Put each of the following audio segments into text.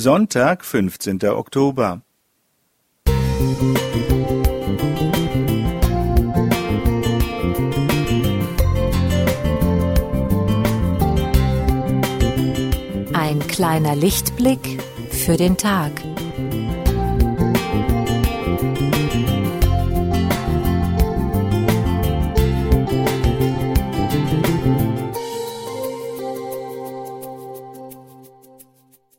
Sonntag, 15. Oktober. Ein kleiner Lichtblick für den Tag.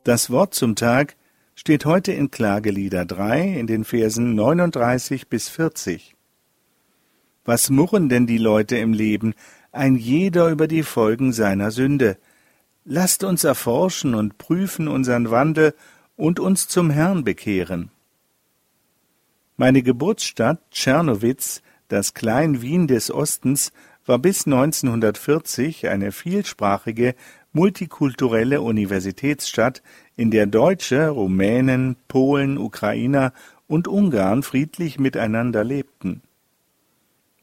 Das Wort zum Tag steht heute in Klagelieder 3 in den Versen 39 bis 40. Was murren denn die Leute im Leben, ein jeder über die Folgen seiner Sünde? Lasst uns erforschen und prüfen unseren Wandel und uns zum Herrn bekehren. Meine Geburtsstadt Tschernowitz, das Klein-Wien des Ostens, war bis 1940 eine vielsprachige, multikulturelle Universitätsstadt, in der Deutsche, Rumänen, Polen, Ukrainer und Ungarn friedlich miteinander lebten.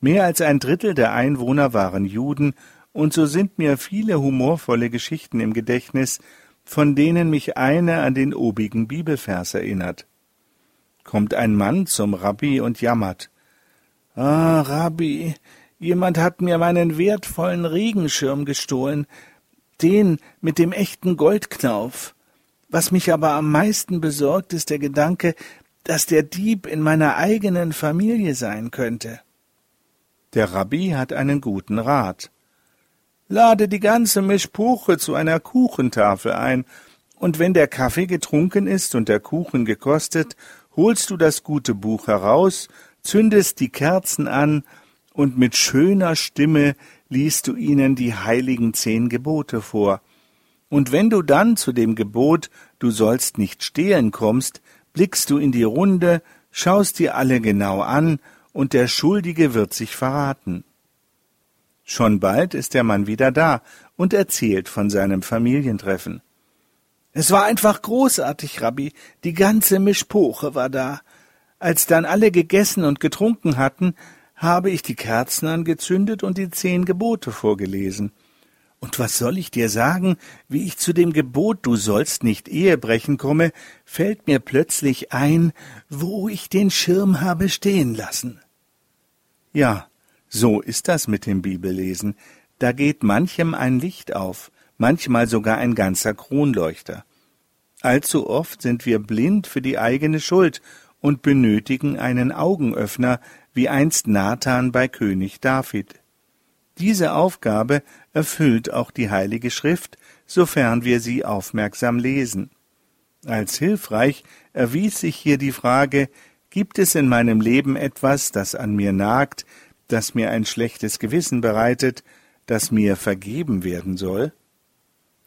Mehr als ein Drittel der Einwohner waren Juden, und so sind mir viele humorvolle Geschichten im Gedächtnis, von denen mich eine an den obigen Bibelvers erinnert. Kommt ein Mann zum Rabbi und jammert. Ah, Rabbi, jemand hat mir meinen wertvollen Regenschirm gestohlen, den mit dem echten Goldknauf. Was mich aber am meisten besorgt, ist der Gedanke, dass der Dieb in meiner eigenen Familie sein könnte. Der Rabbi hat einen guten Rat. Lade die ganze Mischpuche zu einer Kuchentafel ein, und wenn der Kaffee getrunken ist und der Kuchen gekostet, holst du das gute Buch heraus, zündest die Kerzen an, und mit schöner Stimme liest du ihnen die heiligen zehn Gebote vor. Und wenn du dann zu dem Gebot, du sollst nicht stehlen kommst, blickst du in die Runde, schaust dir alle genau an, und der Schuldige wird sich verraten. Schon bald ist der Mann wieder da und erzählt von seinem Familientreffen. Es war einfach großartig, Rabbi, die ganze Mischpoche war da. Als dann alle gegessen und getrunken hatten, habe ich die Kerzen angezündet und die zehn Gebote vorgelesen. Und was soll ich dir sagen, wie ich zu dem Gebot, du sollst nicht Ehe brechen komme, fällt mir plötzlich ein, wo ich den Schirm habe stehen lassen. Ja, so ist das mit dem Bibellesen. Da geht manchem ein Licht auf, manchmal sogar ein ganzer Kronleuchter. Allzu oft sind wir blind für die eigene Schuld und benötigen einen Augenöffner, wie einst Nathan bei König David. Diese Aufgabe erfüllt auch die Heilige Schrift, sofern wir sie aufmerksam lesen. Als hilfreich erwies sich hier die Frage, gibt es in meinem Leben etwas, das an mir nagt, das mir ein schlechtes Gewissen bereitet, das mir vergeben werden soll?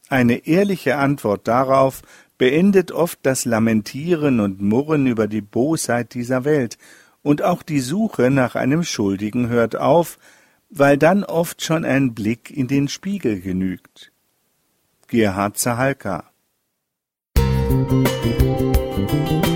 Eine ehrliche Antwort darauf beendet oft das Lamentieren und Murren über die Bosheit dieser Welt, und auch die Suche nach einem Schuldigen hört auf, weil dann oft schon ein Blick in den Spiegel genügt. Gerhard Zahalka Musik